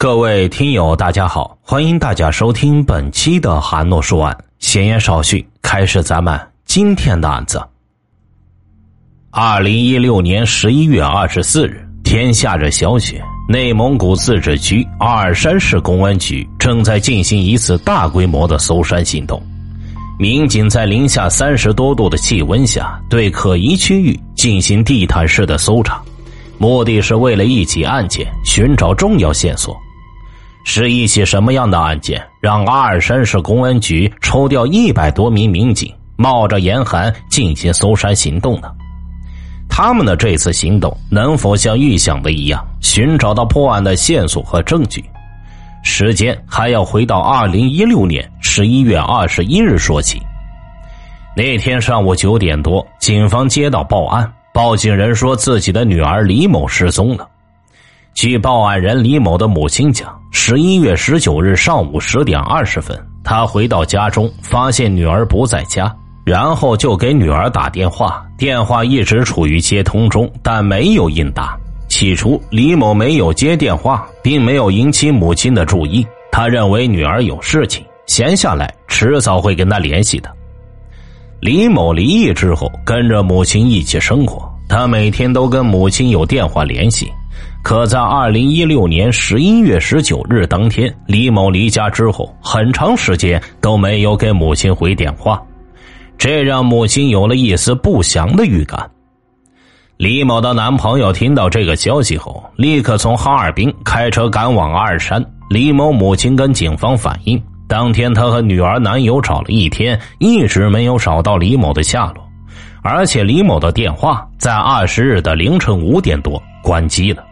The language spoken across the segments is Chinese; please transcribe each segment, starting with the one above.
各位听友，大家好，欢迎大家收听本期的韩诺说案。闲言少叙，开始咱们今天的案子。二零一六年十一月二十四日，天下着小雪，内蒙古自治区阿尔山市公安局正在进行一次大规模的搜山行动。民警在零下三十多度的气温下，对可疑区域进行地毯式的搜查，目的是为了一起案件寻找重要线索。是一起什么样的案件，让阿尔山市公安局抽调一百多名民警，冒着严寒进行搜山行动呢？他们的这次行动能否像预想的一样，寻找到破案的线索和证据？时间还要回到二零一六年十一月二十一日说起。那天上午九点多，警方接到报案，报警人说自己的女儿李某失踪了。据报案人李某的母亲讲，十一月十九日上午十点二十分，他回到家中，发现女儿不在家，然后就给女儿打电话，电话一直处于接通中，但没有应答。起初，李某没有接电话，并没有引起母亲的注意，他认为女儿有事情，闲下来迟早会跟他联系的。李某离异之后，跟着母亲一起生活，他每天都跟母亲有电话联系。可在二零一六年十一月十九日当天，李某离家之后，很长时间都没有给母亲回电话，这让母亲有了一丝不祥的预感。李某的男朋友听到这个消息后，立刻从哈尔滨开车赶往阿尔山。李某母亲跟警方反映，当天她和女儿男友找了一天，一直没有找到李某的下落，而且李某的电话在二十日的凌晨五点多关机了。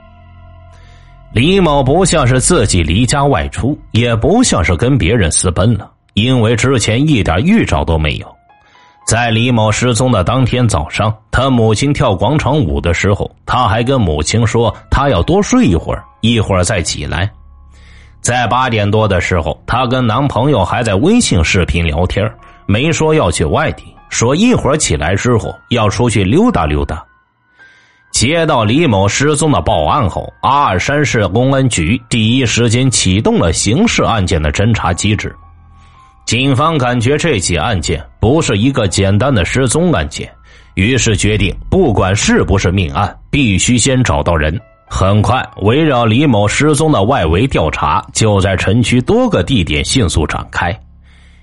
李某不像是自己离家外出，也不像是跟别人私奔了，因为之前一点预兆都没有。在李某失踪的当天早上，他母亲跳广场舞的时候，他还跟母亲说他要多睡一会儿，一会儿再起来。在八点多的时候，她跟男朋友还在微信视频聊天，没说要去外地，说一会儿起来之后要出去溜达溜达。接到李某失踪的报案后，阿尔山市公安局第一时间启动了刑事案件的侦查机制。警方感觉这起案件不是一个简单的失踪案件，于是决定，不管是不是命案，必须先找到人。很快，围绕李某失踪的外围调查就在城区多个地点迅速展开。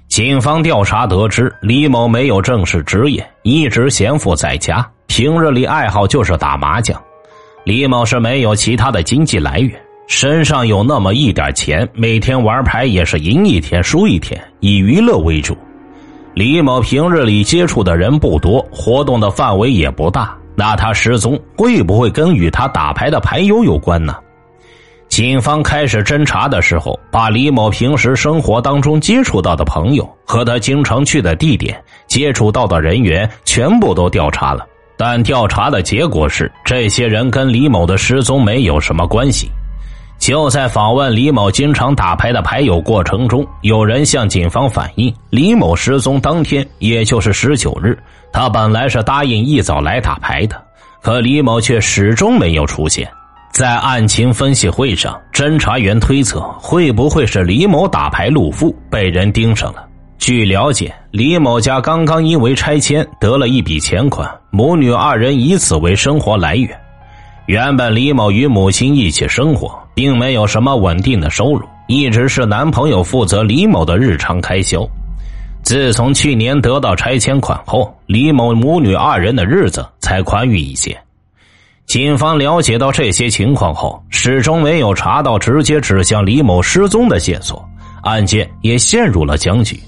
警方调查得知，李某没有正式职业，一直闲赋在家。平日里爱好就是打麻将，李某是没有其他的经济来源，身上有那么一点钱，每天玩牌也是赢一天输一天，以娱乐为主。李某平日里接触的人不多，活动的范围也不大，那他失踪会不会跟与他打牌的牌友有关呢？警方开始侦查的时候，把李某平时生活当中接触到的朋友和他经常去的地点、接触到的人员全部都调查了。但调查的结果是，这些人跟李某的失踪没有什么关系。就在访问李某经常打牌的牌友过程中，有人向警方反映，李某失踪当天，也就是十九日，他本来是答应一早来打牌的，可李某却始终没有出现。在案情分析会上，侦查员推测，会不会是李某打牌露富，被人盯上了？据了解，李某家刚刚因为拆迁得了一笔钱款，母女二人以此为生活来源。原本李某与母亲一起生活，并没有什么稳定的收入，一直是男朋友负责李某的日常开销。自从去年得到拆迁款后，李某母女二人的日子才宽裕一些。警方了解到这些情况后，始终没有查到直接指向李某失踪的线索，案件也陷入了僵局。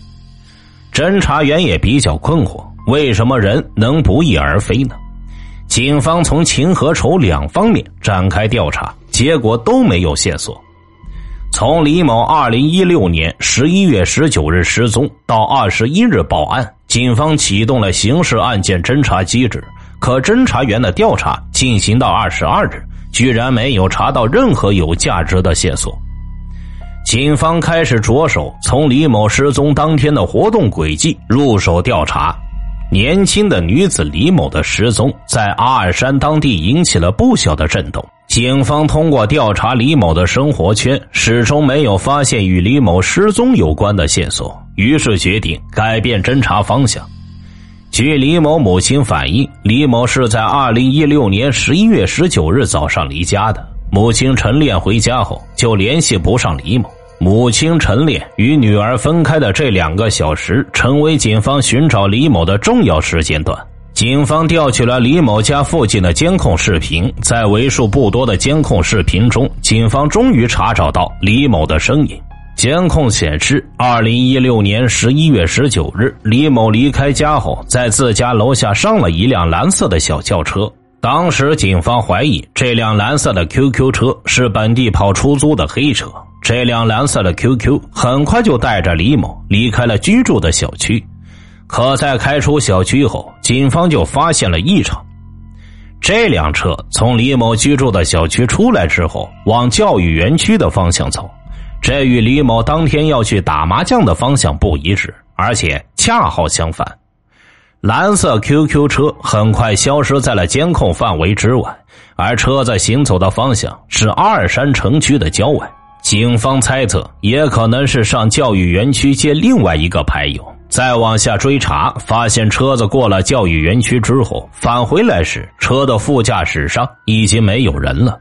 侦查员也比较困惑，为什么人能不翼而飞呢？警方从情和仇两方面展开调查，结果都没有线索。从李某二零一六年十一月十九日失踪到二十一日报案，警方启动了刑事案件侦查机制，可侦查员的调查进行到二十二日，居然没有查到任何有价值的线索。警方开始着手从李某失踪当天的活动轨迹入手调查，年轻的女子李某的失踪，在阿尔山当地引起了不小的震动。警方通过调查李某的生活圈，始终没有发现与李某失踪有关的线索，于是决定改变侦查方向。据李某母亲反映，李某是在二零一六年十一月十九日早上离家的。母亲晨练回家后就联系不上李某。母亲陈炼与女儿分开的这两个小时，成为警方寻找李某的重要时间段。警方调取了李某家附近的监控视频，在为数不多的监控视频中，警方终于查找到李某的身影。监控显示，二零一六年十一月十九日，李某离开家后，在自家楼下上了一辆蓝色的小轿车。当时，警方怀疑这辆蓝色的 QQ 车是本地跑出租的黑车。这辆蓝色的 QQ 很快就带着李某离开了居住的小区。可在开出小区后，警方就发现了异常。这辆车从李某居住的小区出来之后，往教育园区的方向走，这与李某当天要去打麻将的方向不一致，而且恰好相反。蓝色 QQ 车很快消失在了监控范围之外，而车子行走的方向是阿尔山城区的郊外。警方猜测，也可能是上教育园区接另外一个牌友。再往下追查，发现车子过了教育园区之后返回来时，车的副驾驶上已经没有人了，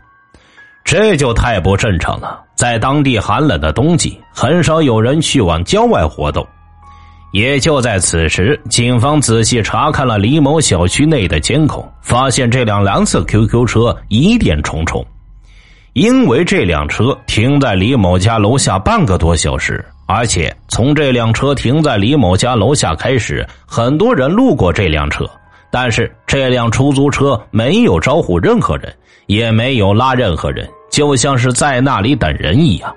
这就太不正常了。在当地寒冷的冬季，很少有人去往郊外活动。也就在此时，警方仔细查看了李某小区内的监控，发现这辆蓝色 QQ 车疑点重重，因为这辆车停在李某家楼下半个多小时。而且从这辆车停在李某家楼下开始，很多人路过这辆车，但是这辆出租车没有招呼任何人，也没有拉任何人，就像是在那里等人一样。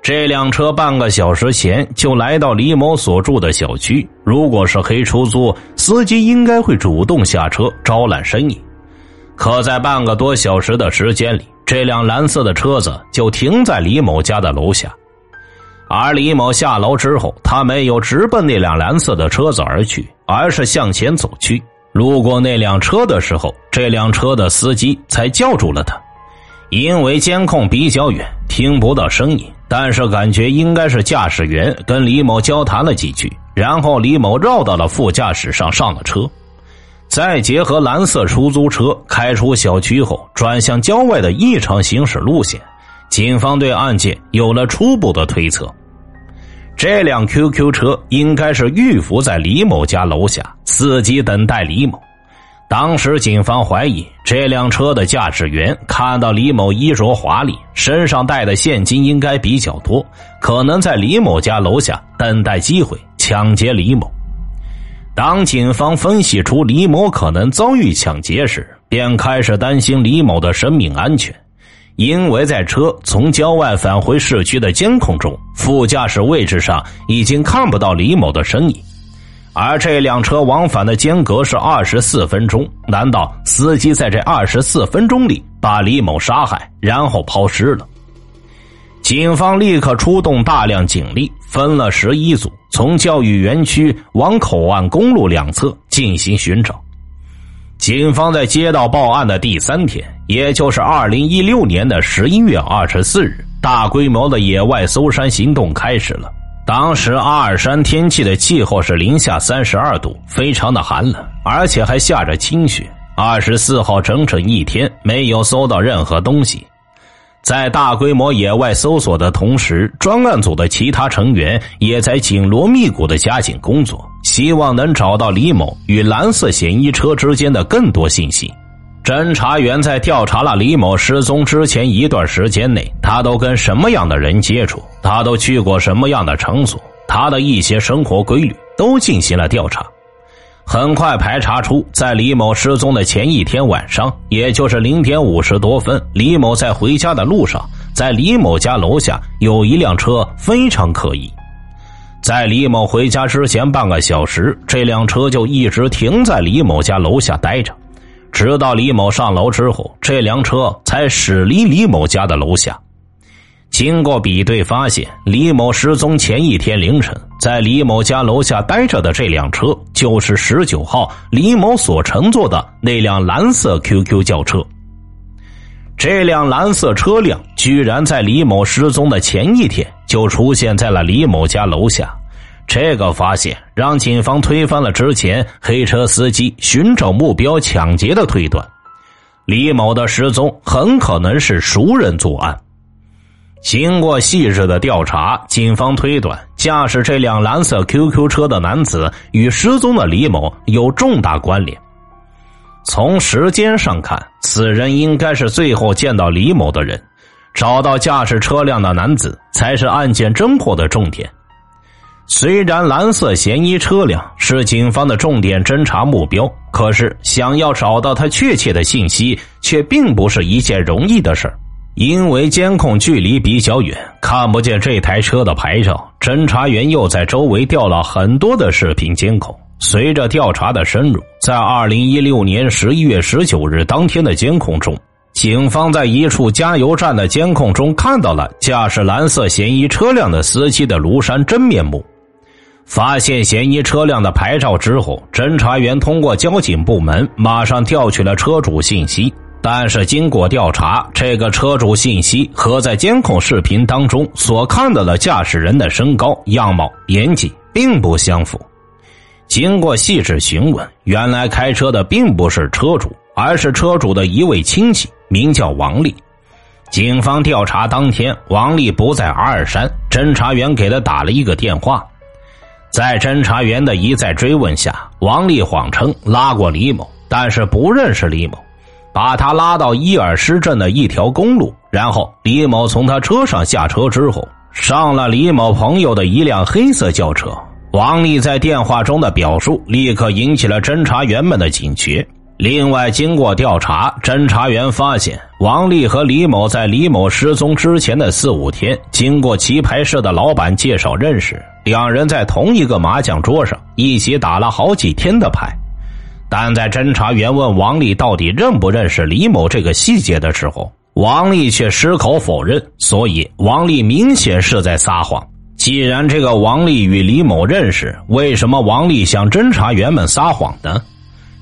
这辆车半个小时前就来到李某所住的小区，如果是黑出租，司机应该会主动下车招揽生意，可在半个多小时的时间里，这辆蓝色的车子就停在李某家的楼下。而李某下楼之后，他没有直奔那辆蓝色的车子而去，而是向前走去。路过那辆车的时候，这辆车的司机才叫住了他。因为监控比较远，听不到声音，但是感觉应该是驾驶员跟李某交谈了几句，然后李某绕到了副驾驶上上了车。再结合蓝色出租车开出小区后转向郊外的异常行驶路线。警方对案件有了初步的推测，这辆 QQ 车应该是预伏在李某家楼下，伺机等待李某。当时警方怀疑这辆车的驾驶员看到李某衣着华丽，身上带的现金应该比较多，可能在李某家楼下等待机会抢劫李某。当警方分析出李某可能遭遇抢劫时，便开始担心李某的生命安全。因为在车从郊外返回市区的监控中，副驾驶位置上已经看不到李某的身影，而这辆车往返的间隔是二十四分钟。难道司机在这二十四分钟里把李某杀害，然后抛尸了？警方立刻出动大量警力，分了十一组，从教育园区往口岸公路两侧进行寻找。警方在接到报案的第三天，也就是二零一六年的十一月二十四日，大规模的野外搜山行动开始了。当时阿尔山天气的气候是零下三十二度，非常的寒冷，而且还下着清雪。二十四号整整一天没有搜到任何东西。在大规模野外搜索的同时，专案组的其他成员也在紧锣密鼓的加紧工作，希望能找到李某与蓝色嫌疑车之间的更多信息。侦查员在调查了李某失踪之前一段时间内，他都跟什么样的人接触，他都去过什么样的场所，他的一些生活规律都进行了调查。很快排查出，在李某失踪的前一天晚上，也就是零点五十多分，李某在回家的路上，在李某家楼下有一辆车非常可疑。在李某回家之前半个小时，这辆车就一直停在李某家楼下待着，直到李某上楼之后，这辆车才驶离李某家的楼下。经过比对，发现李某失踪前一天凌晨在李某家楼下待着的这辆车，就是十九号李某所乘坐的那辆蓝色 QQ 轿车。这辆蓝色车辆居然在李某失踪的前一天就出现在了李某家楼下，这个发现让警方推翻了之前黑车司机寻找目标抢劫的推断，李某的失踪很可能是熟人作案。经过细致的调查，警方推断驾驶这辆蓝色 QQ 车的男子与失踪的李某有重大关联。从时间上看，此人应该是最后见到李某的人。找到驾驶车辆的男子才是案件侦破的重点。虽然蓝色嫌疑车辆是警方的重点侦查目标，可是想要找到他确切的信息，却并不是一件容易的事儿。因为监控距离比较远，看不见这台车的牌照。侦查员又在周围调了很多的视频监控。随着调查的深入，在二零一六年十一月十九日当天的监控中，警方在一处加油站的监控中看到了驾驶蓝色嫌疑车辆的司机的庐山真面目。发现嫌疑车辆的牌照之后，侦查员通过交警部门马上调取了车主信息。但是经过调查，这个车主信息和在监控视频当中所看到的驾驶人的身高、样貌、年纪并不相符。经过细致询问，原来开车的并不是车主，而是车主的一位亲戚，名叫王丽。警方调查当天，王丽不在阿尔山，侦查员给他打了一个电话。在侦查员的一再追问下，王丽谎称拉过李某，但是不认识李某。把他拉到伊尔施镇的一条公路，然后李某从他车上下车之后，上了李某朋友的一辆黑色轿车。王丽在电话中的表述立刻引起了侦查员们的警觉。另外，经过调查，侦查员发现王丽和李某在李某失踪之前的四五天，经过棋牌室的老板介绍认识，两人在同一个麻将桌上一起打了好几天的牌。但在侦查员问王丽到底认不认识李某这个细节的时候，王丽却矢口否认。所以，王丽明显是在撒谎。既然这个王丽与李某认识，为什么王丽向侦查员们撒谎呢？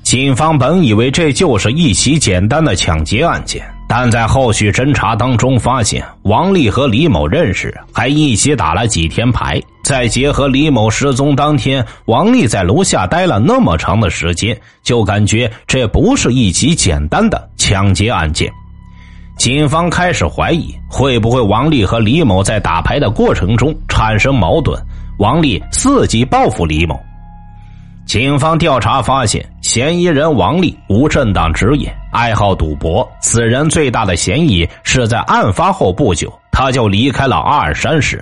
警方本以为这就是一起简单的抢劫案件，但在后续侦查当中发现，王丽和李某认识，还一起打了几天牌。再结合李某失踪当天，王丽在楼下待了那么长的时间，就感觉这不是一起简单的抢劫案件。警方开始怀疑，会不会王丽和李某在打牌的过程中产生矛盾，王丽伺机报复李某。警方调查发现，嫌疑人王丽无正当职业，爱好赌博。此人最大的嫌疑是在案发后不久，他就离开了阿尔山市。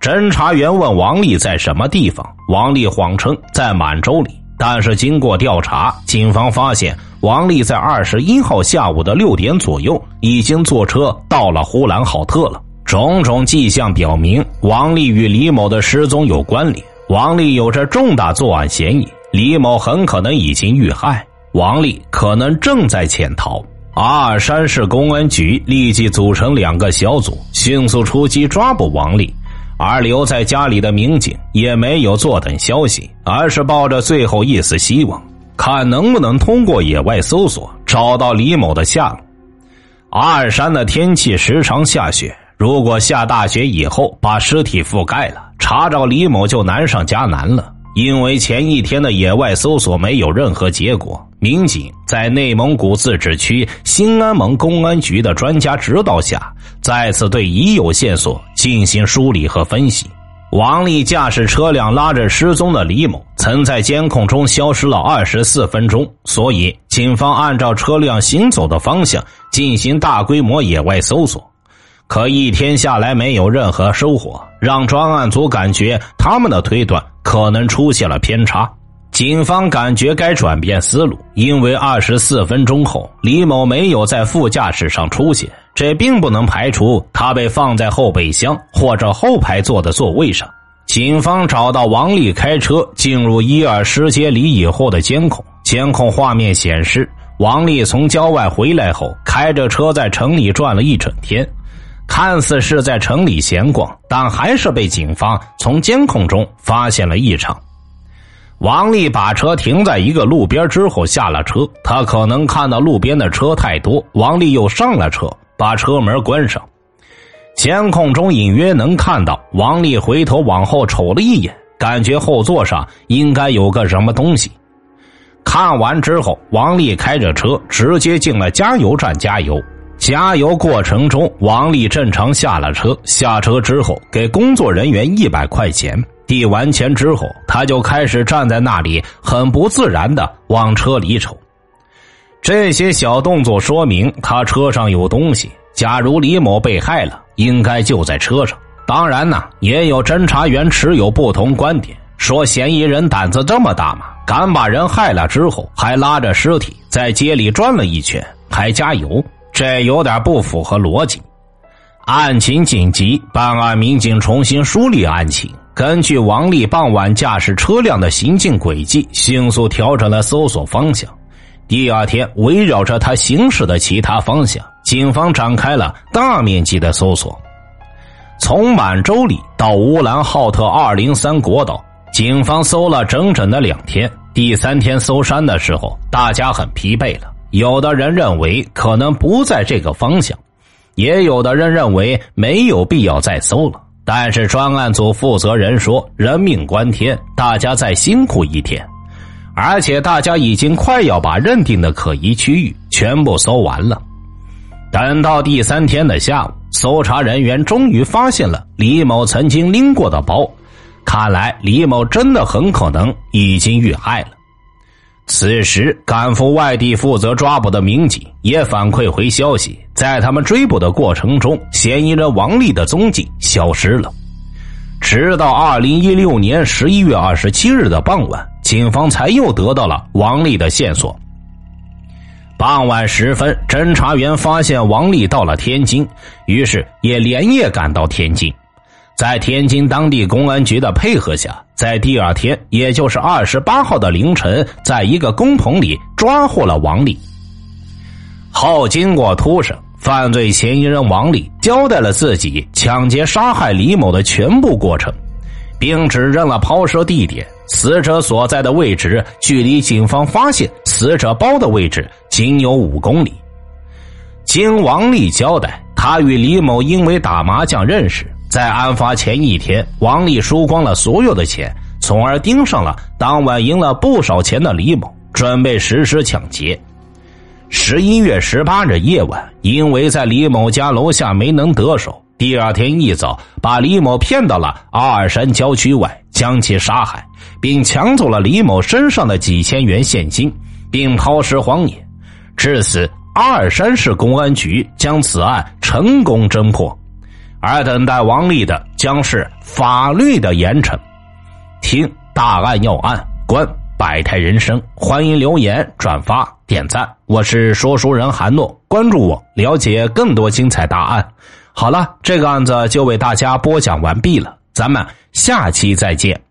侦查员问王丽在什么地方，王丽谎称在满洲里。但是经过调查，警方发现王丽在二十一号下午的六点左右已经坐车到了呼兰浩特了。种种迹象表明，王丽与李某的失踪有关联。王丽有着重大作案嫌疑，李某很可能已经遇害，王丽可能正在潜逃。阿尔山市公安局立即组成两个小组，迅速出击抓捕王丽。而留在家里的民警也没有坐等消息，而是抱着最后一丝希望，看能不能通过野外搜索找到李某的下落。阿尔山的天气时常下雪，如果下大雪以后把尸体覆盖了，查找李某就难上加难了。因为前一天的野外搜索没有任何结果，民警在内蒙古自治区兴安盟公安局的专家指导下，再次对已有线索进行梳理和分析。王丽驾驶车辆拉着失踪的李某，曾在监控中消失了二十四分钟，所以警方按照车辆行走的方向进行大规模野外搜索。可一天下来没有任何收获，让专案组感觉他们的推断可能出现了偏差。警方感觉该转变思路，因为二十四分钟后李某没有在副驾驶上出现，这并不能排除他被放在后备箱或者后排座的座位上。警方找到王丽开车进入伊尔施街里以后的监控，监控画面显示，王丽从郊外回来后，开着车在城里转了一整天。看似是在城里闲逛，但还是被警方从监控中发现了异常。王丽把车停在一个路边之后下了车，他可能看到路边的车太多，王丽又上了车，把车门关上。监控中隐约能看到王丽回头往后瞅了一眼，感觉后座上应该有个什么东西。看完之后，王丽开着车直接进了加油站加油。加油过程中，王丽正常下了车，下车之后给工作人员一百块钱。递完钱之后，他就开始站在那里，很不自然的往车里瞅。这些小动作说明他车上有东西。假如李某被害了，应该就在车上。当然呢，也有侦查员持有不同观点，说嫌疑人胆子这么大吗？敢把人害了之后，还拉着尸体在街里转了一圈，还加油，这有点不符合逻辑。案情紧急，办案民警重新梳理案情。根据王丽傍晚驾驶车辆的行进轨迹，迅速调整了搜索方向。第二天，围绕着他行驶的其他方向，警方展开了大面积的搜索。从满洲里到乌兰浩特二零三国道，警方搜了整整的两天。第三天搜山的时候，大家很疲惫了。有的人认为可能不在这个方向，也有的人认为没有必要再搜了。但是专案组负责人说：“人命关天，大家再辛苦一天。”而且大家已经快要把认定的可疑区域全部搜完了。等到第三天的下午，搜查人员终于发现了李某曾经拎过的包。看来李某真的很可能已经遇害了。此时，赶赴外地负责抓捕的民警也反馈回消息，在他们追捕的过程中，嫌疑人王丽的踪迹消失了。直到二零一六年十一月二十七日的傍晚，警方才又得到了王丽的线索。傍晚时分，侦查员发现王丽到了天津，于是也连夜赶到天津。在天津当地公安局的配合下，在第二天，也就是二十八号的凌晨，在一个工棚里抓获了王丽。后经过突审，犯罪嫌疑人王丽交代了自己抢劫杀害李某的全部过程，并指认了抛尸地点，死者所在的位置距离警方发现死者包的位置仅有五公里。经王丽交代，他与李某因为打麻将认识。在案发前一天，王丽输光了所有的钱，从而盯上了当晚赢了不少钱的李某，准备实施抢劫。十一月十八日夜晚，因为在李某家楼下没能得手，第二天一早把李某骗到了阿尔山郊区外，将其杀害，并抢走了李某身上的几千元现金，并抛尸荒野。至此，阿尔山市公安局将此案成功侦破。而等待王丽的将是法律的严惩。听大案要案，观百态人生，欢迎留言、转发、点赞。我是说书人韩诺，关注我，了解更多精彩大案。好了，这个案子就为大家播讲完毕了，咱们下期再见。